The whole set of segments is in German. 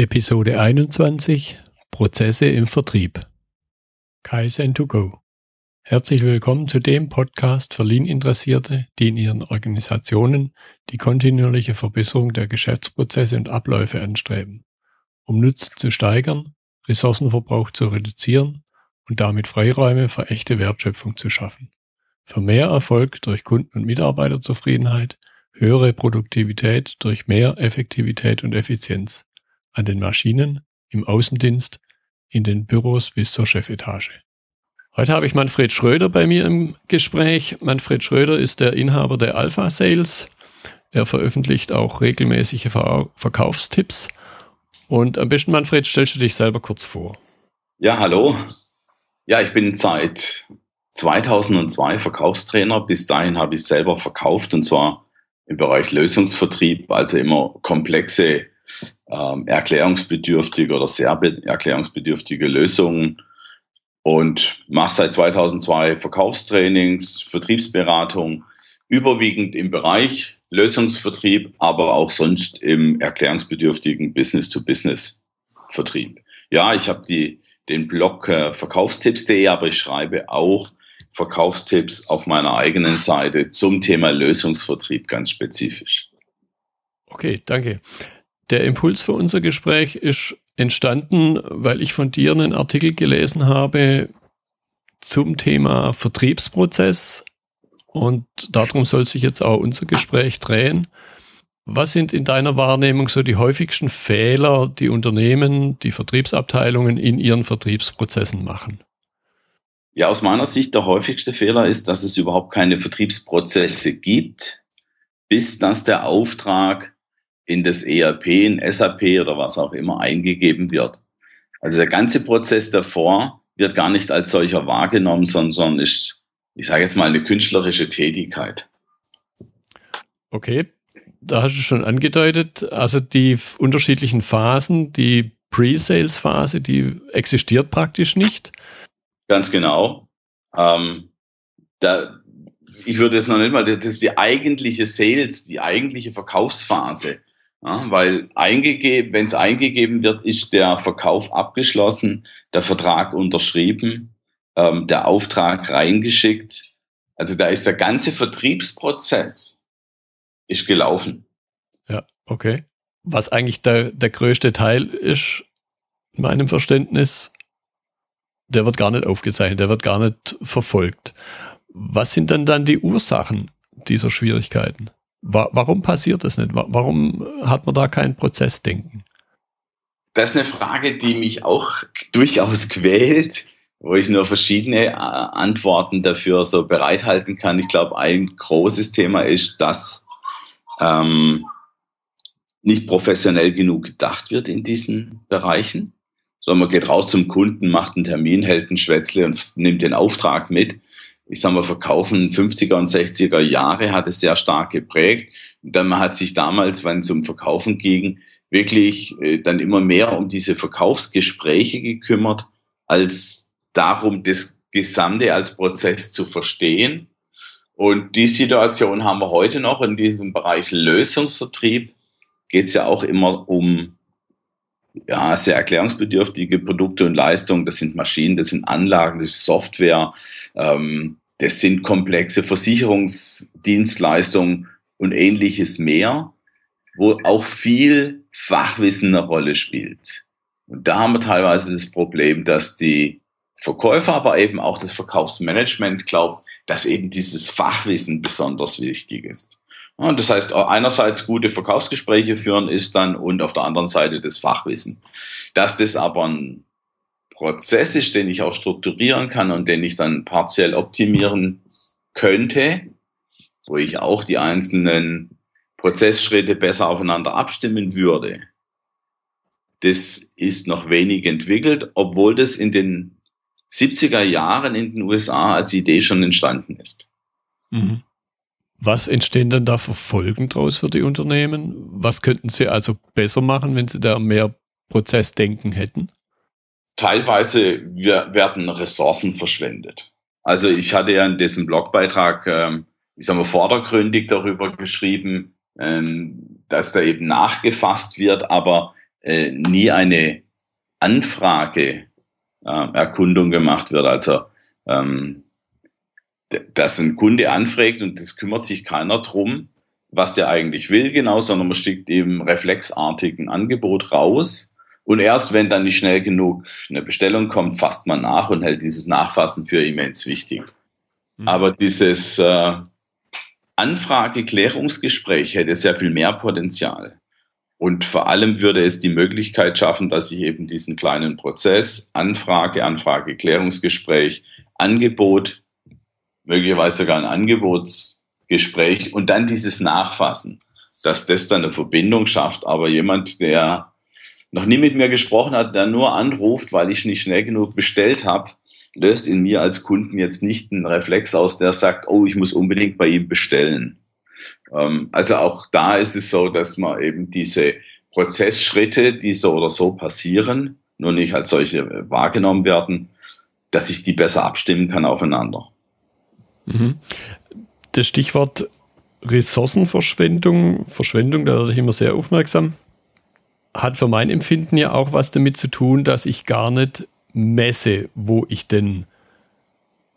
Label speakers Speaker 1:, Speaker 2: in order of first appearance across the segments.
Speaker 1: Episode 21 Prozesse im Vertrieb. Kaizen to go. Herzlich willkommen zu dem Podcast für Lean-Interessierte, die in ihren Organisationen die kontinuierliche Verbesserung der Geschäftsprozesse und Abläufe anstreben, um Nutzen zu steigern, Ressourcenverbrauch zu reduzieren und damit Freiräume für echte Wertschöpfung zu schaffen. Für mehr Erfolg durch Kunden- und Mitarbeiterzufriedenheit, höhere Produktivität durch mehr Effektivität und Effizienz an den Maschinen, im Außendienst, in den Büros bis zur Chefetage. Heute habe ich Manfred Schröder bei mir im Gespräch. Manfred Schröder ist der Inhaber der Alpha Sales. Er veröffentlicht auch regelmäßige Verkaufstipps. Und am besten, Manfred, stellst du dich selber kurz vor.
Speaker 2: Ja, hallo. Ja, ich bin seit 2002 Verkaufstrainer. Bis dahin habe ich selber verkauft und zwar im Bereich Lösungsvertrieb, also immer komplexe ähm, erklärungsbedürftige oder sehr erklärungsbedürftige Lösungen und mache seit 2002 Verkaufstrainings, Vertriebsberatung, überwiegend im Bereich Lösungsvertrieb, aber auch sonst im erklärungsbedürftigen Business-to-Business-Vertrieb. Ja, ich habe den Blog äh, verkaufstipps.de, aber ich schreibe auch Verkaufstipps auf meiner eigenen Seite zum Thema Lösungsvertrieb ganz spezifisch.
Speaker 1: Okay, danke. Der Impuls für unser Gespräch ist entstanden, weil ich von dir einen Artikel gelesen habe zum Thema Vertriebsprozess und darum soll sich jetzt auch unser Gespräch drehen. Was sind in deiner Wahrnehmung so die häufigsten Fehler, die Unternehmen, die Vertriebsabteilungen in ihren Vertriebsprozessen machen?
Speaker 2: Ja, aus meiner Sicht der häufigste Fehler ist, dass es überhaupt keine Vertriebsprozesse gibt, bis dass der Auftrag in das ERP, in SAP oder was auch immer eingegeben wird. Also der ganze Prozess davor wird gar nicht als solcher wahrgenommen, sondern ist, ich sage jetzt mal, eine künstlerische Tätigkeit.
Speaker 1: Okay, da hast du schon angedeutet, also die unterschiedlichen Phasen, die Pre-Sales-Phase, die existiert praktisch nicht.
Speaker 2: Ganz genau. Ähm, da, ich würde es noch nicht mal, das ist die eigentliche Sales, die eigentliche Verkaufsphase. Ja, weil eingegeben, wenn es eingegeben wird, ist der Verkauf abgeschlossen, der Vertrag unterschrieben, ähm, der Auftrag reingeschickt. Also da ist der ganze Vertriebsprozess ist gelaufen.
Speaker 1: Ja, okay. Was eigentlich der, der größte Teil ist, in meinem Verständnis, der wird gar nicht aufgezeichnet, der wird gar nicht verfolgt. Was sind dann dann die Ursachen dieser Schwierigkeiten? Warum passiert das nicht? Warum hat man da kein Prozessdenken?
Speaker 2: Das ist eine Frage, die mich auch durchaus quält, wo ich nur verschiedene äh, Antworten dafür so bereithalten kann. Ich glaube, ein großes Thema ist, dass ähm, nicht professionell genug gedacht wird in diesen Bereichen. Sondern man geht raus zum Kunden, macht einen Termin, hält ein Schwätzle und nimmt den Auftrag mit ich sage mal, Verkaufen 50er und 60er Jahre hat es sehr stark geprägt. Und dann man hat sich damals, wenn es um Verkaufen ging, wirklich äh, dann immer mehr um diese Verkaufsgespräche gekümmert, als darum, das Gesamte als Prozess zu verstehen. Und die Situation haben wir heute noch in diesem Bereich Lösungsvertrieb. Geht es ja auch immer um ja, sehr erklärungsbedürftige Produkte und Leistungen. Das sind Maschinen, das sind Anlagen, das ist Software. Ähm, das sind komplexe Versicherungsdienstleistungen und ähnliches mehr, wo auch viel Fachwissen eine Rolle spielt. Und da haben wir teilweise das Problem, dass die Verkäufer, aber eben auch das Verkaufsmanagement glaubt, dass eben dieses Fachwissen besonders wichtig ist. Und das heißt, einerseits gute Verkaufsgespräche führen ist dann und auf der anderen Seite das Fachwissen. Dass das aber ein Prozess ist, den ich auch strukturieren kann und den ich dann partiell optimieren könnte, wo ich auch die einzelnen Prozessschritte besser aufeinander abstimmen würde. Das ist noch wenig entwickelt, obwohl das in den 70er Jahren in den USA als Idee schon entstanden ist.
Speaker 1: Mhm. Was entstehen denn da für Folgen draus für die Unternehmen? Was könnten sie also besser machen, wenn sie da mehr Prozessdenken hätten?
Speaker 2: Teilweise werden Ressourcen verschwendet. Also ich hatte ja in diesem Blogbeitrag, ähm, ich sag mal, vordergründig darüber geschrieben, ähm, dass da eben nachgefasst wird, aber äh, nie eine Anfrage äh, Erkundung gemacht wird. Also ähm, dass ein Kunde anfragt und es kümmert sich keiner drum, was der eigentlich will, genau, sondern man schickt eben reflexartig ein Angebot raus. Und erst wenn dann nicht schnell genug eine Bestellung kommt, fasst man nach und hält dieses Nachfassen für immens wichtig. Mhm. Aber dieses äh, Anfrage-Klärungsgespräch hätte sehr viel mehr Potenzial. Und vor allem würde es die Möglichkeit schaffen, dass ich eben diesen kleinen Prozess, Anfrage, Anfrage, Klärungsgespräch, Angebot, möglicherweise sogar ein Angebotsgespräch und dann dieses Nachfassen, dass das dann eine Verbindung schafft. Aber jemand, der noch nie mit mir gesprochen hat, der nur anruft, weil ich nicht schnell genug bestellt habe, löst in mir als Kunden jetzt nicht einen Reflex aus, der sagt, oh, ich muss unbedingt bei ihm bestellen. Ähm, also auch da ist es so, dass man eben diese Prozessschritte, die so oder so passieren, nur nicht als solche wahrgenommen werden, dass ich die besser abstimmen kann aufeinander.
Speaker 1: Mhm. Das Stichwort Ressourcenverschwendung, Verschwendung, da werde ich immer sehr aufmerksam, hat für mein Empfinden ja auch was damit zu tun, dass ich gar nicht messe, wo ich denn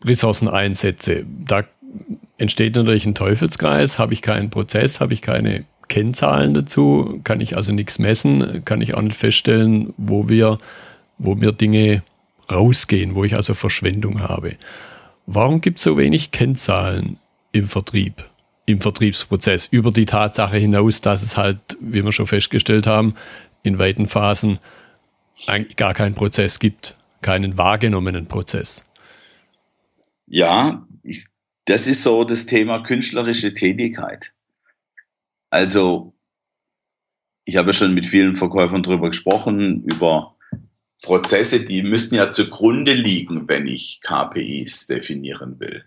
Speaker 1: Ressourcen einsetze. Da entsteht natürlich ein Teufelskreis. Habe ich keinen Prozess, habe ich keine Kennzahlen dazu, kann ich also nichts messen, kann ich auch nicht feststellen, wo wir, wo mir Dinge rausgehen, wo ich also Verschwendung habe. Warum gibt es so wenig Kennzahlen im Vertrieb, im Vertriebsprozess, über die Tatsache hinaus, dass es halt, wie wir schon festgestellt haben, in weiten Phasen eigentlich gar keinen Prozess gibt, keinen wahrgenommenen Prozess?
Speaker 2: Ja, ich das ist so das Thema künstlerische Tätigkeit. Also, ich habe schon mit vielen Verkäufern darüber gesprochen, über Prozesse, die müssten ja zugrunde liegen, wenn ich KPIs definieren will.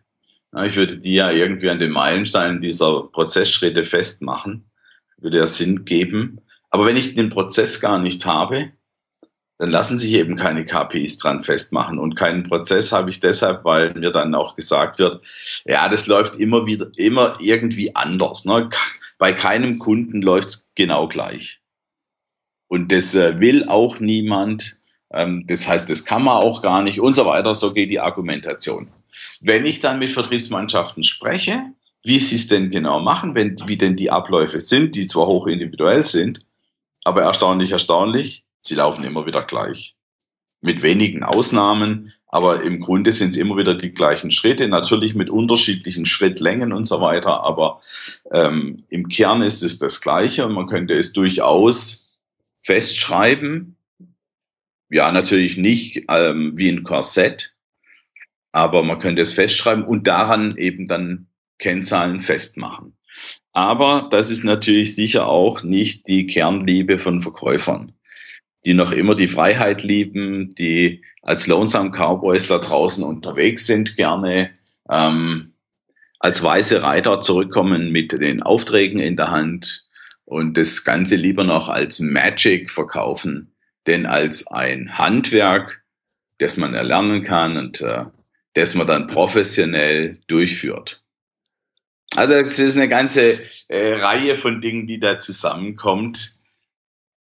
Speaker 2: Ich würde die ja irgendwie an den Meilensteinen dieser Prozessschritte festmachen, würde ja Sinn geben. Aber wenn ich den Prozess gar nicht habe, dann lassen sich eben keine KPIs dran festmachen. Und keinen Prozess habe ich deshalb, weil mir dann auch gesagt wird, ja, das läuft immer wieder, immer irgendwie anders. Ne? Bei keinem Kunden läuft es genau gleich. Und das äh, will auch niemand. Ähm, das heißt, das kann man auch gar nicht und so weiter. So geht die Argumentation. Wenn ich dann mit Vertriebsmannschaften spreche, wie sie es denn genau machen, wenn, wie denn die Abläufe sind, die zwar hoch individuell sind, aber erstaunlich, erstaunlich, sie laufen immer wieder gleich. Mit wenigen Ausnahmen, aber im Grunde sind es immer wieder die gleichen Schritte, natürlich mit unterschiedlichen Schrittlängen und so weiter, aber ähm, im Kern ist es das Gleiche und man könnte es durchaus festschreiben. Ja, natürlich nicht ähm, wie ein Korsett, aber man könnte es festschreiben und daran eben dann Kennzahlen festmachen. Aber das ist natürlich sicher auch nicht die Kernliebe von Verkäufern die noch immer die Freiheit lieben, die als Lonesome Cowboys da draußen unterwegs sind, gerne ähm, als weiße Reiter zurückkommen mit den Aufträgen in der Hand und das Ganze lieber noch als Magic verkaufen, denn als ein Handwerk, das man erlernen kann und äh, das man dann professionell durchführt. Also es ist eine ganze äh, Reihe von Dingen, die da zusammenkommt,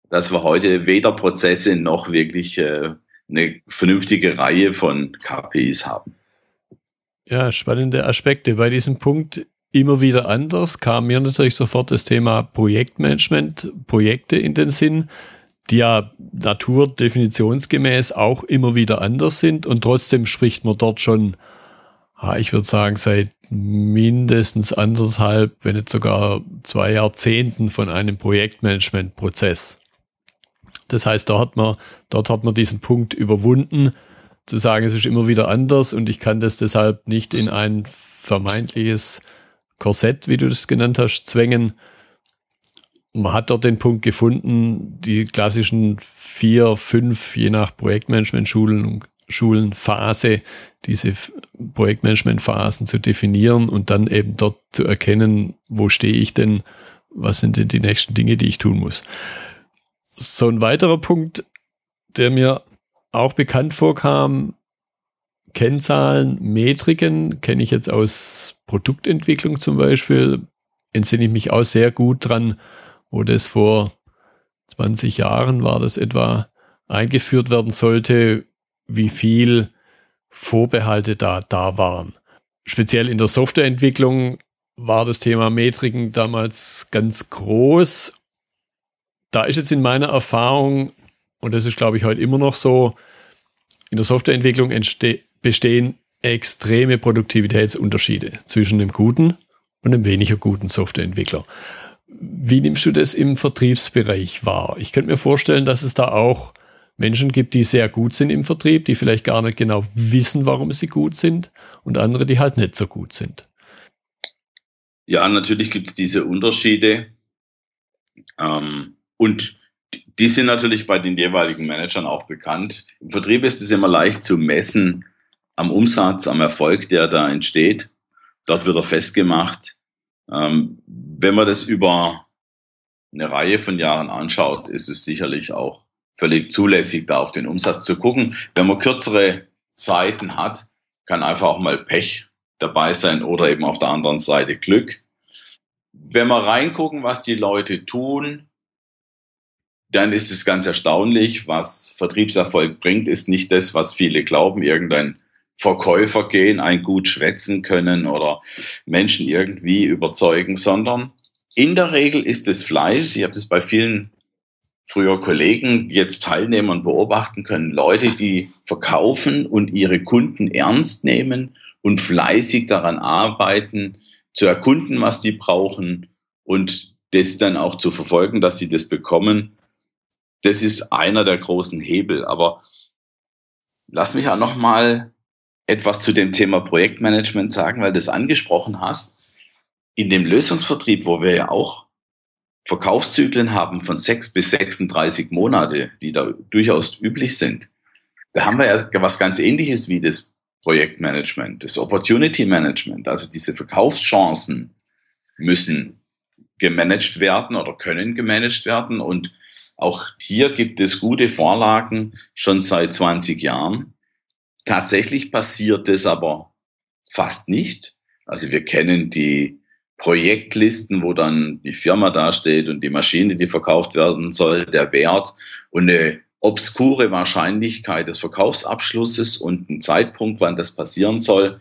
Speaker 2: dass wir heute weder Prozesse noch wirklich äh, eine vernünftige Reihe von KPIs haben.
Speaker 1: Ja, spannende Aspekte. Bei diesem Punkt immer wieder anders kam mir natürlich sofort das Thema Projektmanagement, Projekte in den Sinn, die ja naturdefinitionsgemäß auch immer wieder anders sind und trotzdem spricht man dort schon, ich würde sagen, seit mindestens anderthalb, wenn nicht sogar zwei Jahrzehnten von einem Projektmanagementprozess. Das heißt, da hat man, dort hat man diesen Punkt überwunden, zu sagen, es ist immer wieder anders und ich kann das deshalb nicht in ein vermeintliches Korsett, wie du das genannt hast, zwängen. Man hat dort den Punkt gefunden, die klassischen vier, fünf, je nach Projektmanagement-Schulen, Schulen, Phase, diese Projektmanagement-Phasen zu definieren und dann eben dort zu erkennen, wo stehe ich denn, was sind denn die nächsten Dinge, die ich tun muss. So ein weiterer Punkt, der mir auch bekannt vorkam, Kennzahlen, Metriken, kenne ich jetzt aus Produktentwicklung zum Beispiel, entsinne ich mich auch sehr gut dran, wo das vor 20 Jahren war das etwa eingeführt werden sollte, wie viel Vorbehalte da, da waren. Speziell in der Softwareentwicklung war das Thema Metriken damals ganz groß. Da ist jetzt in meiner Erfahrung, und das ist glaube ich heute immer noch so, in der Softwareentwicklung bestehen extreme Produktivitätsunterschiede zwischen dem guten und dem weniger guten Softwareentwickler. Wie nimmst du das im Vertriebsbereich wahr? Ich könnte mir vorstellen, dass es da auch Menschen gibt, die sehr gut sind im Vertrieb, die vielleicht gar nicht genau wissen, warum sie gut sind und andere, die halt nicht so gut sind.
Speaker 2: Ja, natürlich gibt es diese Unterschiede. Ähm, und die sind natürlich bei den jeweiligen Managern auch bekannt. Im Vertrieb ist es immer leicht zu messen am Umsatz, am Erfolg, der da entsteht. Dort wird er festgemacht. Ähm, wenn man das über eine Reihe von Jahren anschaut, ist es sicherlich auch völlig zulässig, da auf den Umsatz zu gucken. Wenn man kürzere Zeiten hat, kann einfach auch mal Pech dabei sein oder eben auf der anderen Seite Glück. Wenn wir reingucken, was die Leute tun, dann ist es ganz erstaunlich, was Vertriebserfolg bringt, ist nicht das, was viele glauben, irgendein Verkäufer gehen, ein gut schwätzen können oder Menschen irgendwie überzeugen, sondern in der Regel ist es Fleiß. Ich habe das bei vielen früher Kollegen jetzt teilnehmen und beobachten können, Leute, die verkaufen und ihre Kunden ernst nehmen und fleißig daran arbeiten, zu erkunden, was die brauchen und das dann auch zu verfolgen, dass sie das bekommen. Das ist einer der großen Hebel. Aber lass mich auch noch mal etwas zu dem Thema Projektmanagement sagen, weil du es angesprochen hast. In dem Lösungsvertrieb, wo wir ja auch Verkaufszyklen haben von sechs bis 36 Monate, die da durchaus üblich sind, da haben wir ja was ganz ähnliches wie das Projektmanagement, das Opportunity Management. Also diese Verkaufschancen müssen gemanagt werden oder können gemanagt werden. Und auch hier gibt es gute Vorlagen schon seit 20 Jahren. Tatsächlich passiert es aber fast nicht. Also wir kennen die Projektlisten, wo dann die Firma dasteht und die Maschine, die verkauft werden soll, der Wert und eine obskure Wahrscheinlichkeit des Verkaufsabschlusses und ein Zeitpunkt, wann das passieren soll.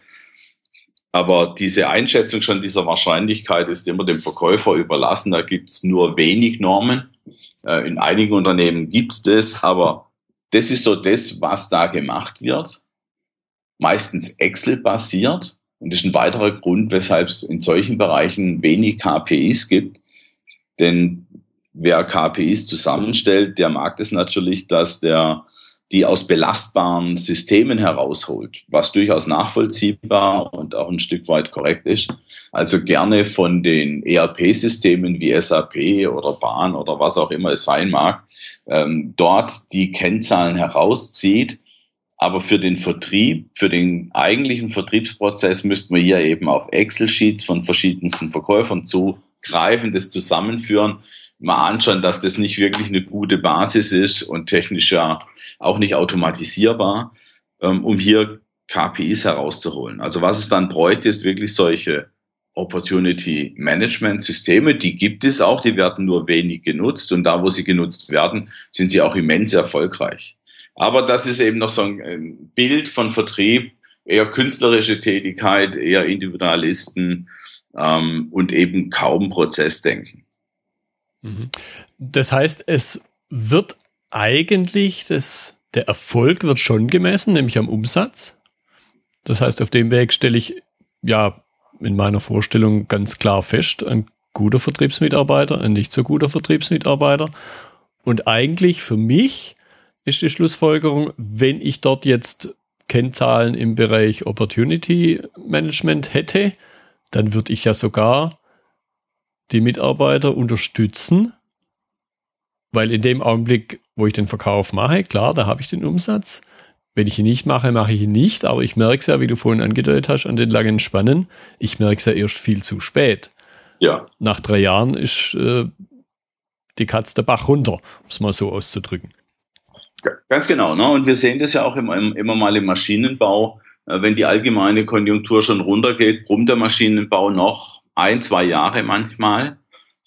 Speaker 2: Aber diese Einschätzung schon dieser Wahrscheinlichkeit ist immer dem Verkäufer überlassen. Da gibt es nur wenig Normen. Äh, in einigen Unternehmen gibt es das, aber das ist so das, was da gemacht wird. Meistens Excel-basiert. Und das ist ein weiterer Grund, weshalb es in solchen Bereichen wenig KPIs gibt. Denn wer KPIs zusammenstellt, der mag es das natürlich, dass der die aus belastbaren Systemen herausholt, was durchaus nachvollziehbar und auch ein Stück weit korrekt ist. Also gerne von den ERP-Systemen wie SAP oder Bahn oder was auch immer es sein mag, ähm, dort die Kennzahlen herauszieht aber für den Vertrieb, für den eigentlichen Vertriebsprozess müssten wir hier eben auf Excel-Sheets von verschiedensten Verkäufern zugreifen, das zusammenführen, mal anschauen, dass das nicht wirklich eine gute Basis ist und technisch ja auch nicht automatisierbar, ähm, um hier KPIs herauszuholen. Also was es dann bräuchte, ist wirklich solche Opportunity Management Systeme, die gibt es auch, die werden nur wenig genutzt und da, wo sie genutzt werden, sind sie auch immens erfolgreich. Aber das ist eben noch so ein Bild von Vertrieb, eher künstlerische Tätigkeit, eher Individualisten ähm, und eben kaum Prozessdenken.
Speaker 1: Mhm. Das heißt, es wird eigentlich, das, der Erfolg wird schon gemessen, nämlich am Umsatz. Das heißt, auf dem Weg stelle ich ja in meiner Vorstellung ganz klar fest, ein guter Vertriebsmitarbeiter, ein nicht so guter Vertriebsmitarbeiter. Und eigentlich für mich ist die Schlussfolgerung, wenn ich dort jetzt Kennzahlen im Bereich Opportunity Management hätte, dann würde ich ja sogar die Mitarbeiter unterstützen, weil in dem Augenblick, wo ich den Verkauf mache, klar, da habe ich den Umsatz. Wenn ich ihn nicht mache, mache ich ihn nicht, aber ich merke es ja, wie du vorhin angedeutet hast, an den langen Spannen, ich merke es ja erst viel zu spät. Ja. Nach drei Jahren ist äh, die Katze der Bach runter, um es mal so auszudrücken.
Speaker 2: Ganz genau. Ne? Und wir sehen das ja auch immer, immer mal im Maschinenbau. Äh, wenn die allgemeine Konjunktur schon runtergeht, brummt der Maschinenbau noch ein, zwei Jahre manchmal.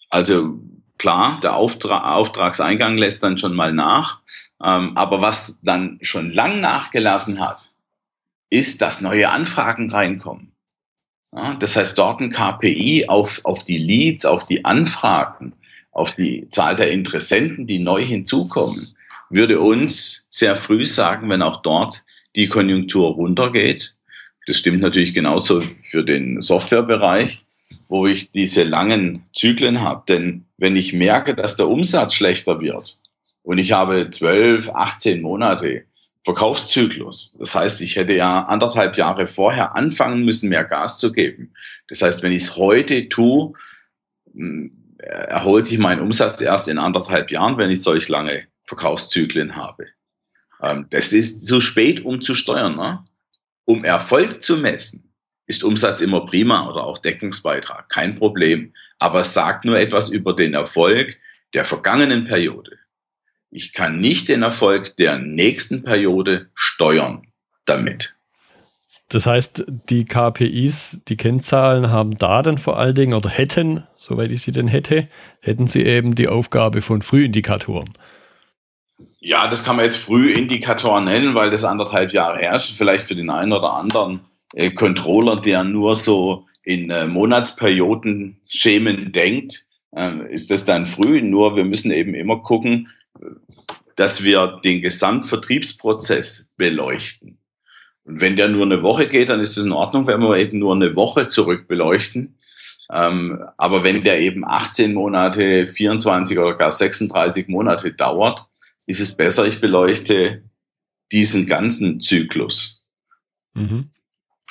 Speaker 2: Also klar, der Auftra Auftragseingang lässt dann schon mal nach. Ähm, aber was dann schon lang nachgelassen hat, ist, dass neue Anfragen reinkommen. Ja, das heißt, dort ein KPI auf, auf die Leads, auf die Anfragen, auf die Zahl der Interessenten, die neu hinzukommen, würde uns sehr früh sagen, wenn auch dort die Konjunktur runtergeht. Das stimmt natürlich genauso für den Softwarebereich, wo ich diese langen Zyklen habe. Denn wenn ich merke, dass der Umsatz schlechter wird und ich habe zwölf, 18 Monate Verkaufszyklus. Das heißt, ich hätte ja anderthalb Jahre vorher anfangen müssen, mehr Gas zu geben. Das heißt, wenn ich es heute tue, hm, erholt sich mein Umsatz erst in anderthalb Jahren, wenn ich solch lange Verkaufszyklen habe. Ähm, das ist zu spät, um zu steuern. Ne? Um Erfolg zu messen, ist Umsatz immer prima oder auch Deckungsbeitrag, kein Problem. Aber es sagt nur etwas über den Erfolg der vergangenen Periode. Ich kann nicht den Erfolg der nächsten Periode steuern damit.
Speaker 1: Das heißt, die KPIs, die Kennzahlen haben da dann vor allen Dingen oder hätten, soweit ich sie denn hätte, hätten sie eben die Aufgabe von Frühindikatoren.
Speaker 2: Ja, das kann man jetzt Frühindikatoren nennen, weil das anderthalb Jahre herrscht. Vielleicht für den einen oder anderen äh, Controller, der nur so in äh, Monatsperioden Schemen denkt, äh, ist das dann früh. Nur wir müssen eben immer gucken, dass wir den Gesamtvertriebsprozess beleuchten. Und wenn der nur eine Woche geht, dann ist es in Ordnung, wenn wir eben nur eine Woche zurück beleuchten. Ähm, aber wenn der eben 18 Monate, 24 oder gar 36 Monate dauert, ist es besser, ich beleuchte diesen ganzen Zyklus.
Speaker 1: Mhm.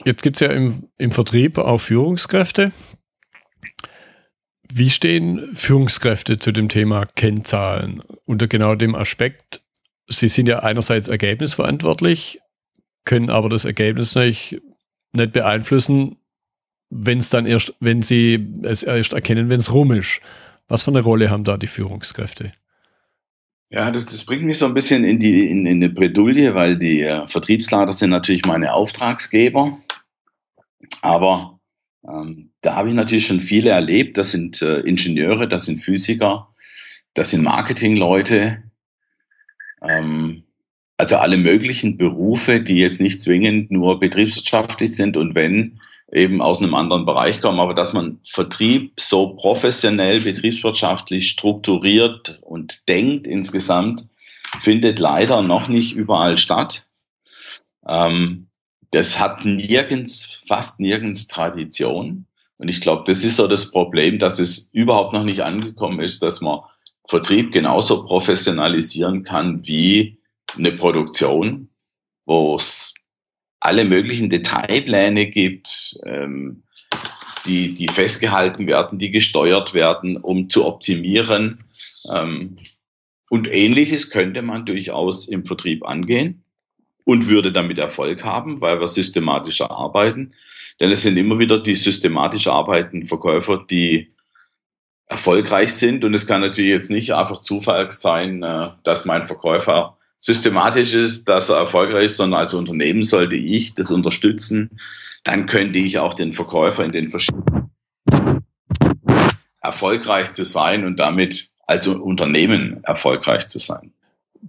Speaker 1: Jetzt gibt es ja im, im Vertrieb auch Führungskräfte. Wie stehen Führungskräfte zu dem Thema Kennzahlen unter genau dem Aspekt? Sie sind ja einerseits ergebnisverantwortlich, können aber das Ergebnis nicht, nicht beeinflussen, wenn es dann erst, wenn sie es erst erkennen, wenn es rum ist. Was für eine Rolle haben da die Führungskräfte?
Speaker 2: Ja, das, das bringt mich so ein bisschen in die in, in eine Bredouille, weil die äh, Vertriebsleiter sind natürlich meine Auftragsgeber. Aber ähm, da habe ich natürlich schon viele erlebt. Das sind äh, Ingenieure, das sind Physiker, das sind Marketingleute. Ähm, also alle möglichen Berufe, die jetzt nicht zwingend nur betriebswirtschaftlich sind und wenn eben aus einem anderen Bereich kommen, aber dass man Vertrieb so professionell betriebswirtschaftlich strukturiert und denkt insgesamt, findet leider noch nicht überall statt. Ähm, das hat nirgends, fast nirgends Tradition. Und ich glaube, das ist so das Problem, dass es überhaupt noch nicht angekommen ist, dass man Vertrieb genauso professionalisieren kann wie eine Produktion, wo es alle möglichen Detailpläne gibt, ähm, die, die festgehalten werden, die gesteuert werden, um zu optimieren. Ähm, und ähnliches könnte man durchaus im Vertrieb angehen und würde damit Erfolg haben, weil wir systematischer arbeiten. Denn es sind immer wieder die systematisch arbeitenden Verkäufer, die erfolgreich sind. Und es kann natürlich jetzt nicht einfach Zufall sein, äh, dass mein Verkäufer systematisch ist, dass er erfolgreich ist, sondern als Unternehmen sollte ich das unterstützen. Dann könnte ich auch den Verkäufer in den verschiedenen erfolgreich zu sein und damit als Unternehmen erfolgreich zu sein.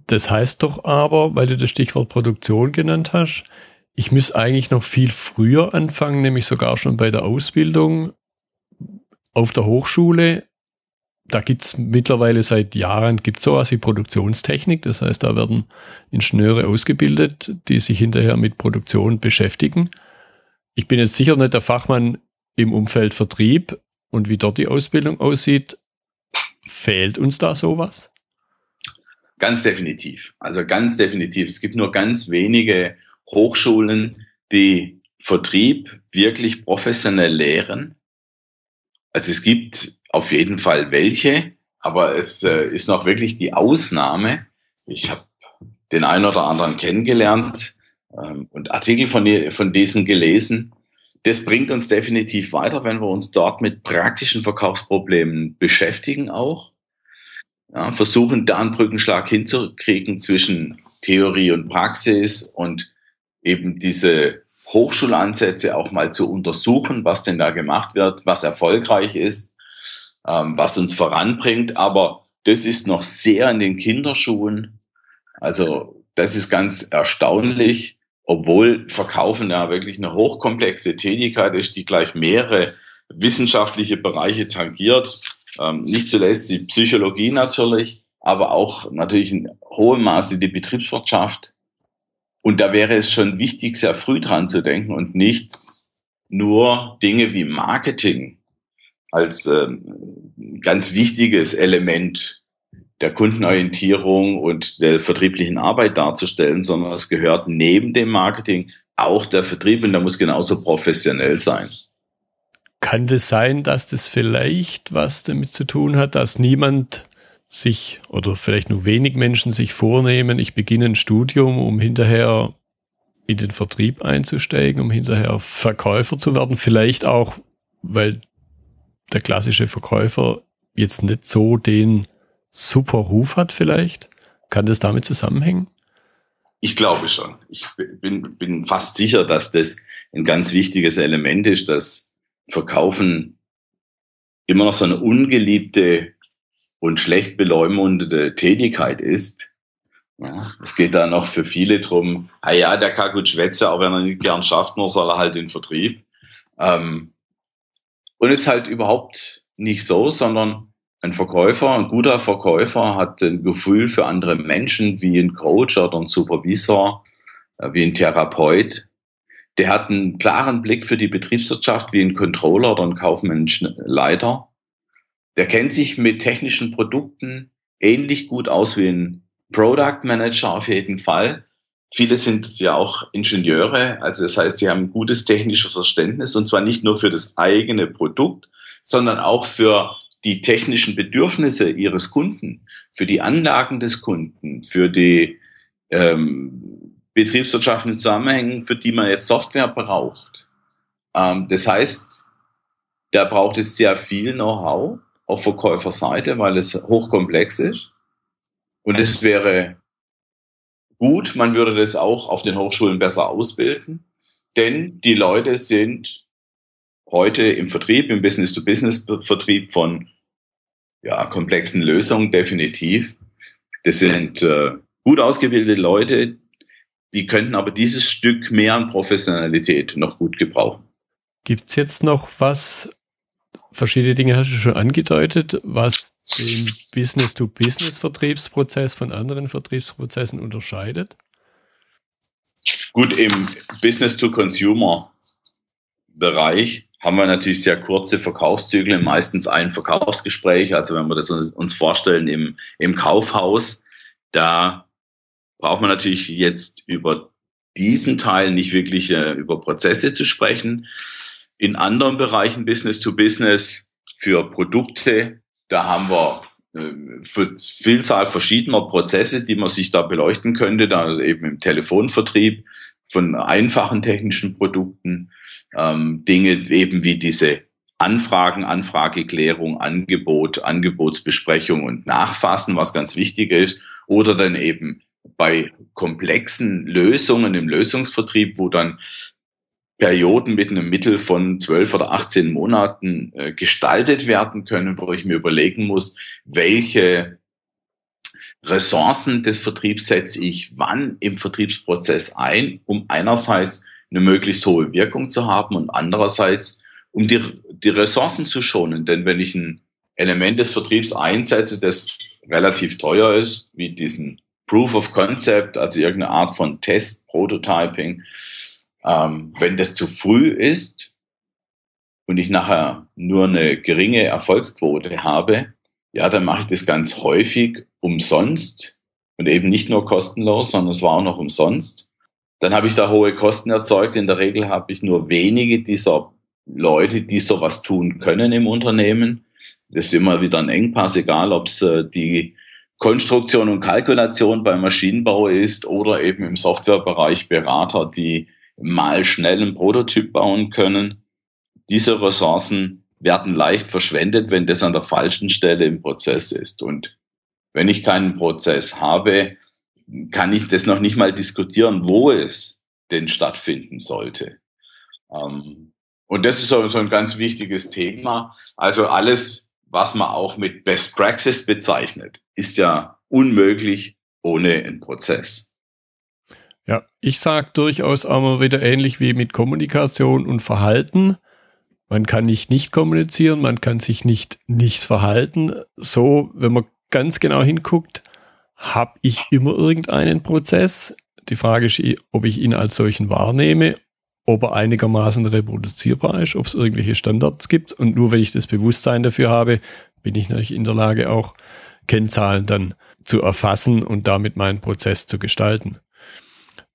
Speaker 1: Das heißt doch aber, weil du das Stichwort Produktion genannt hast, ich muss eigentlich noch viel früher anfangen, nämlich sogar schon bei der Ausbildung auf der Hochschule da gibt es mittlerweile seit Jahren gibt's sowas wie Produktionstechnik. Das heißt, da werden Ingenieure ausgebildet, die sich hinterher mit Produktion beschäftigen. Ich bin jetzt sicher nicht der Fachmann im Umfeld Vertrieb und wie dort die Ausbildung aussieht. Fehlt uns da sowas?
Speaker 2: Ganz definitiv. Also ganz definitiv. Es gibt nur ganz wenige Hochschulen, die Vertrieb wirklich professionell lehren. Also es gibt auf jeden Fall welche, aber es äh, ist noch wirklich die Ausnahme. Ich habe den einen oder anderen kennengelernt ähm, und Artikel von, von diesen gelesen. Das bringt uns definitiv weiter, wenn wir uns dort mit praktischen Verkaufsproblemen beschäftigen auch. Ja, versuchen da einen Brückenschlag hinzukriegen zwischen Theorie und Praxis und eben diese Hochschulansätze auch mal zu untersuchen, was denn da gemacht wird, was erfolgreich ist ähm, was uns voranbringt. Aber das ist noch sehr in den Kinderschuhen. Also das ist ganz erstaunlich, obwohl Verkaufen ja wirklich eine hochkomplexe Tätigkeit ist, die gleich mehrere wissenschaftliche Bereiche tangiert. Ähm, nicht zuletzt die Psychologie natürlich, aber auch natürlich in hohem Maße die Betriebswirtschaft. Und da wäre es schon wichtig, sehr früh dran zu denken und nicht nur Dinge wie Marketing als ähm, ganz wichtiges Element der Kundenorientierung und der vertrieblichen Arbeit darzustellen, sondern es gehört neben dem Marketing auch der Vertrieb und der muss genauso professionell sein.
Speaker 1: Kann das sein, dass das vielleicht was damit zu tun hat, dass niemand sich oder vielleicht nur wenig Menschen sich vornehmen, ich beginne ein Studium, um hinterher in den Vertrieb einzusteigen, um hinterher Verkäufer zu werden? Vielleicht auch, weil der klassische Verkäufer jetzt nicht so den super Ruf hat vielleicht? Kann das damit zusammenhängen?
Speaker 2: Ich glaube schon. Ich bin, bin fast sicher, dass das ein ganz wichtiges Element ist, dass Verkaufen immer noch so eine ungeliebte und schlecht beleumundete Tätigkeit ist. Ja, es geht da noch für viele drum, ah ja, der kann gut schwätzen, aber wenn er nicht gern schafft, nur soll er halt den Vertrieb. Ähm, und ist halt überhaupt nicht so, sondern ein Verkäufer, ein guter Verkäufer hat ein Gefühl für andere Menschen wie ein Coach oder ein Supervisor, äh, wie ein Therapeut. Der hat einen klaren Blick für die Betriebswirtschaft wie ein Controller oder ein kaufmännischen Leiter. Der kennt sich mit technischen Produkten ähnlich gut aus wie ein Product Manager auf jeden Fall. Viele sind ja auch Ingenieure, also das heißt, sie haben ein gutes technisches Verständnis und zwar nicht nur für das eigene Produkt, sondern auch für die technischen Bedürfnisse ihres Kunden, für die Anlagen des Kunden, für die ähm, betriebswirtschaftlichen Zusammenhänge, für die man jetzt Software braucht. Ähm, das heißt, da braucht es sehr viel Know-how auf Verkäuferseite, weil es hochkomplex ist. Und es wäre gut, man würde das auch auf den Hochschulen besser ausbilden, denn die Leute sind heute im Vertrieb, im Business-to-Business-Vertrieb von ja, komplexen Lösungen definitiv. Das sind äh, gut ausgebildete Leute, die könnten aber dieses Stück mehr an Professionalität noch gut gebrauchen.
Speaker 1: Gibt's jetzt noch was, verschiedene Dinge hast du schon angedeutet, was den Business-to-Business-Vertriebsprozess von anderen Vertriebsprozessen unterscheidet?
Speaker 2: Gut, im Business-to-Consumer-Bereich haben wir natürlich sehr kurze Verkaufszyklen, meistens ein Verkaufsgespräch. Also wenn wir das uns, vorstellen im, im Kaufhaus, da braucht man natürlich jetzt über diesen Teil nicht wirklich äh, über Prozesse zu sprechen. In anderen Bereichen Business to Business für Produkte, da haben wir äh, für Vielzahl verschiedener Prozesse, die man sich da beleuchten könnte, da eben im Telefonvertrieb von einfachen technischen Produkten ähm, Dinge eben wie diese Anfragen, Anfrageklärung, Angebot, Angebotsbesprechung und Nachfassen, was ganz wichtig ist, oder dann eben bei komplexen Lösungen im Lösungsvertrieb, wo dann Perioden mit einem Mittel von zwölf oder 18 Monaten äh, gestaltet werden können, wo ich mir überlegen muss, welche Ressourcen des Vertriebs setze ich wann im Vertriebsprozess ein, um einerseits eine möglichst hohe Wirkung zu haben und andererseits, um die, die Ressourcen zu schonen. Denn wenn ich ein Element des Vertriebs einsetze, das relativ teuer ist, wie diesen Proof of Concept, also irgendeine Art von Test, Prototyping, ähm, wenn das zu früh ist und ich nachher nur eine geringe Erfolgsquote habe, ja, dann mache ich das ganz häufig umsonst und eben nicht nur kostenlos, sondern es war auch noch umsonst. Dann habe ich da hohe Kosten erzeugt. In der Regel habe ich nur wenige dieser Leute, die sowas tun können im Unternehmen. Das ist immer wieder ein Engpass, egal ob es äh, die Konstruktion und Kalkulation beim Maschinenbau ist oder eben im Softwarebereich Berater, die mal schnell einen Prototyp bauen können. Diese Ressourcen werden leicht verschwendet, wenn das an der falschen Stelle im Prozess ist. Und wenn ich keinen Prozess habe, kann ich das noch nicht mal diskutieren, wo es denn stattfinden sollte. Ähm, und das ist so, ein ganz wichtiges Thema. Also alles, was man auch mit Best Practice bezeichnet, ist ja unmöglich ohne einen Prozess.
Speaker 1: Ja, ich sage durchaus auch mal wieder ähnlich wie mit Kommunikation und Verhalten. Man kann nicht nicht kommunizieren, man kann sich nicht nicht verhalten. So, wenn man ganz genau hinguckt, habe ich immer irgendeinen Prozess. Die Frage ist, ob ich ihn als solchen wahrnehme, ob er einigermaßen reproduzierbar ist, ob es irgendwelche Standards gibt. Und nur wenn ich das Bewusstsein dafür habe, bin ich natürlich in der Lage, auch Kennzahlen dann zu erfassen und damit meinen Prozess zu gestalten.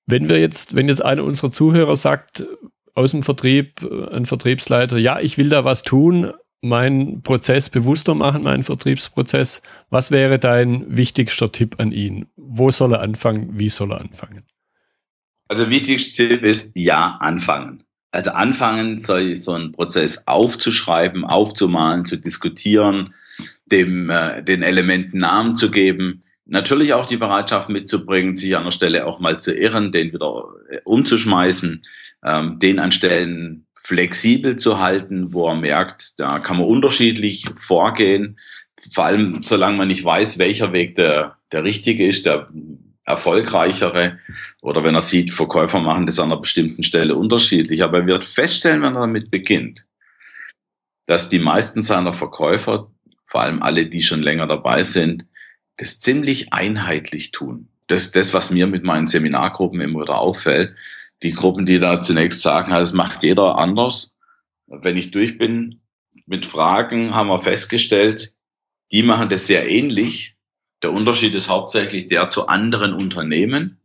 Speaker 1: Wenn wir jetzt, wenn jetzt einer unserer Zuhörer sagt, aus dem Vertrieb, äh, ein Vertriebsleiter, ja, ich will da was tun, meinen Prozess bewusster machen, meinen Vertriebsprozess. Was wäre dein wichtigster Tipp an ihn? Wo soll er anfangen? Wie soll er anfangen?
Speaker 2: Also wichtigster Tipp ist, ja, anfangen. Also anfangen, so einen Prozess aufzuschreiben, aufzumalen, zu diskutieren, dem, äh, den Elementen Namen zu geben. Natürlich auch die Bereitschaft mitzubringen, sich an der Stelle auch mal zu irren, den wieder äh, umzuschmeißen, ähm, den an Stellen flexibel zu halten, wo er merkt, da kann man unterschiedlich vorgehen. Vor allem, solange man nicht weiß, welcher Weg der, der richtige ist, der erfolgreichere. Oder wenn er sieht, Verkäufer machen das an einer bestimmten Stelle unterschiedlich. Aber er wird feststellen, wenn er damit beginnt, dass die meisten seiner Verkäufer, vor allem alle, die schon länger dabei sind, das ziemlich einheitlich tun. Das das, was mir mit meinen Seminargruppen immer wieder auffällt die Gruppen, die da zunächst sagen, das macht jeder anders. Wenn ich durch bin mit Fragen, haben wir festgestellt, die machen das sehr ähnlich. Der Unterschied ist hauptsächlich der zu anderen Unternehmen.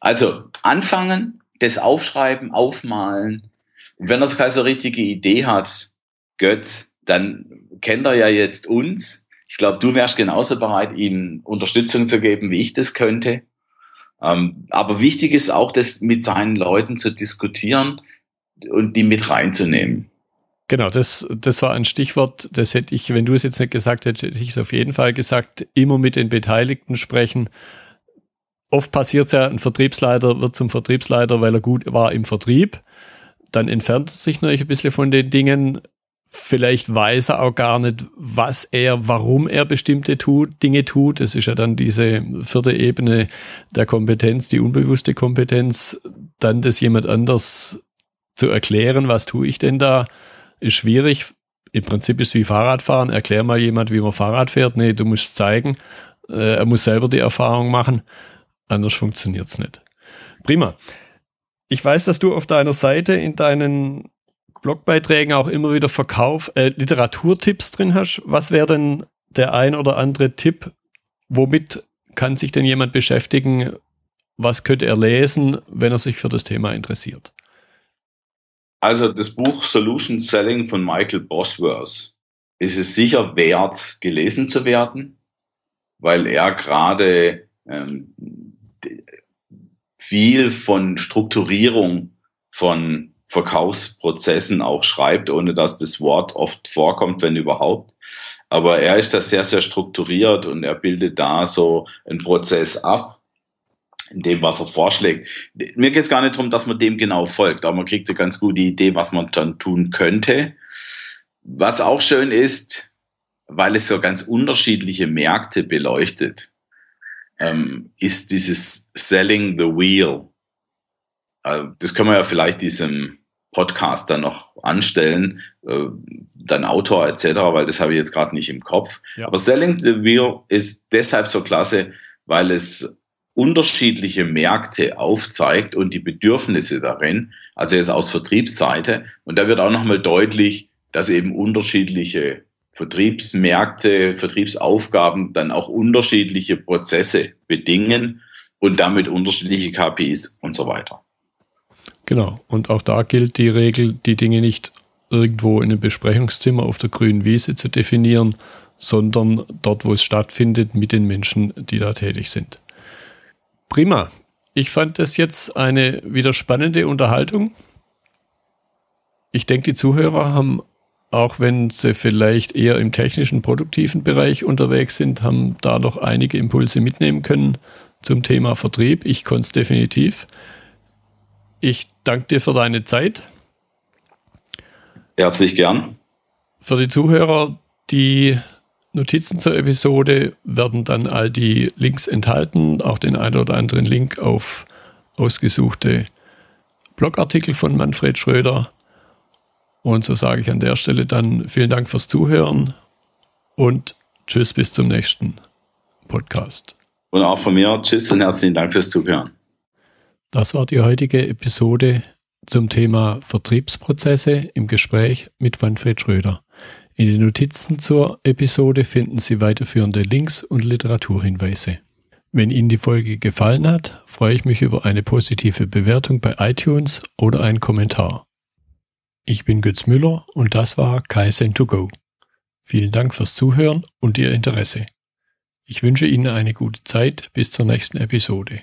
Speaker 2: Also anfangen, das aufschreiben, aufmalen. Und wenn er keine so richtige Idee hat, Götz, dann kennt er ja jetzt uns. Ich glaube, du wärst genauso bereit, ihm Unterstützung zu geben, wie ich das könnte. Ähm, aber wichtig ist auch, das mit seinen Leuten zu diskutieren und die mit reinzunehmen.
Speaker 1: Genau, das, das war ein Stichwort, das hätte ich, wenn du es jetzt nicht gesagt hättest, hätte ich es auf jeden Fall gesagt, immer mit den Beteiligten sprechen. Oft passiert es ja, ein Vertriebsleiter wird zum Vertriebsleiter, weil er gut war im Vertrieb. Dann entfernt er sich natürlich ein bisschen von den Dingen, vielleicht weiß er auch gar nicht, was er, warum er bestimmte tut, Dinge tut. Das ist ja dann diese vierte Ebene der Kompetenz, die unbewusste Kompetenz, dann das jemand anders zu erklären, was tue ich denn da, ist schwierig. Im Prinzip ist es wie Fahrradfahren. Erklär mal jemand, wie man Fahrrad fährt. Nee, du musst zeigen. Äh, er muss selber die Erfahrung machen. Anders funktioniert es nicht. Prima. Ich weiß, dass du auf deiner Seite in deinen Blogbeiträgen auch immer wieder Verkauf, äh, Literaturtipps drin hast. Was wäre denn der ein oder andere Tipp? Womit kann sich denn jemand beschäftigen? Was könnte er lesen, wenn er sich für das Thema interessiert?
Speaker 2: Also das Buch Solution Selling von Michael Bosworth ist es sicher wert, gelesen zu werden, weil er gerade ähm, viel von Strukturierung von Verkaufsprozessen auch schreibt, ohne dass das Wort oft vorkommt, wenn überhaupt. Aber er ist da sehr, sehr strukturiert und er bildet da so einen Prozess ab, in dem, was er vorschlägt. Mir geht es gar nicht darum, dass man dem genau folgt, aber man kriegt eine ganz gute Idee, was man dann tun könnte. Was auch schön ist, weil es so ganz unterschiedliche Märkte beleuchtet, ähm, ist dieses Selling the Wheel. Also das können wir ja vielleicht diesem Podcast dann noch anstellen, äh, dann Autor etc., weil das habe ich jetzt gerade nicht im Kopf. Ja. Aber Selling the Wheel ist deshalb so klasse, weil es unterschiedliche Märkte aufzeigt und die Bedürfnisse darin, also jetzt aus Vertriebsseite. Und da wird auch nochmal deutlich, dass eben unterschiedliche Vertriebsmärkte, Vertriebsaufgaben dann auch unterschiedliche Prozesse bedingen und damit unterschiedliche KPIs und so weiter.
Speaker 1: Genau. Und auch da gilt die Regel, die Dinge nicht irgendwo in einem Besprechungszimmer auf der grünen Wiese zu definieren, sondern dort, wo es stattfindet, mit den Menschen, die da tätig sind. Prima. Ich fand das jetzt eine wieder spannende Unterhaltung. Ich denke, die Zuhörer haben, auch wenn sie vielleicht eher im technischen, produktiven Bereich unterwegs sind, haben da noch einige Impulse mitnehmen können zum Thema Vertrieb. Ich konnte es definitiv. Ich danke dir für deine Zeit.
Speaker 2: Herzlich gern.
Speaker 1: Für die Zuhörer, die Notizen zur Episode werden dann all die Links enthalten, auch den einen oder anderen Link auf ausgesuchte Blogartikel von Manfred Schröder. Und so sage ich an der Stelle dann vielen Dank fürs Zuhören und tschüss bis zum nächsten Podcast.
Speaker 2: Und auch von mir tschüss und herzlichen Dank fürs Zuhören.
Speaker 1: Das war die heutige Episode zum Thema Vertriebsprozesse im Gespräch mit Manfred Schröder. In den Notizen zur Episode finden Sie weiterführende Links und Literaturhinweise. Wenn Ihnen die Folge gefallen hat, freue ich mich über eine positive Bewertung bei iTunes oder einen Kommentar. Ich bin Götz Müller und das war Kaizen2Go. Vielen Dank fürs Zuhören und Ihr Interesse. Ich wünsche Ihnen eine gute Zeit bis zur nächsten Episode.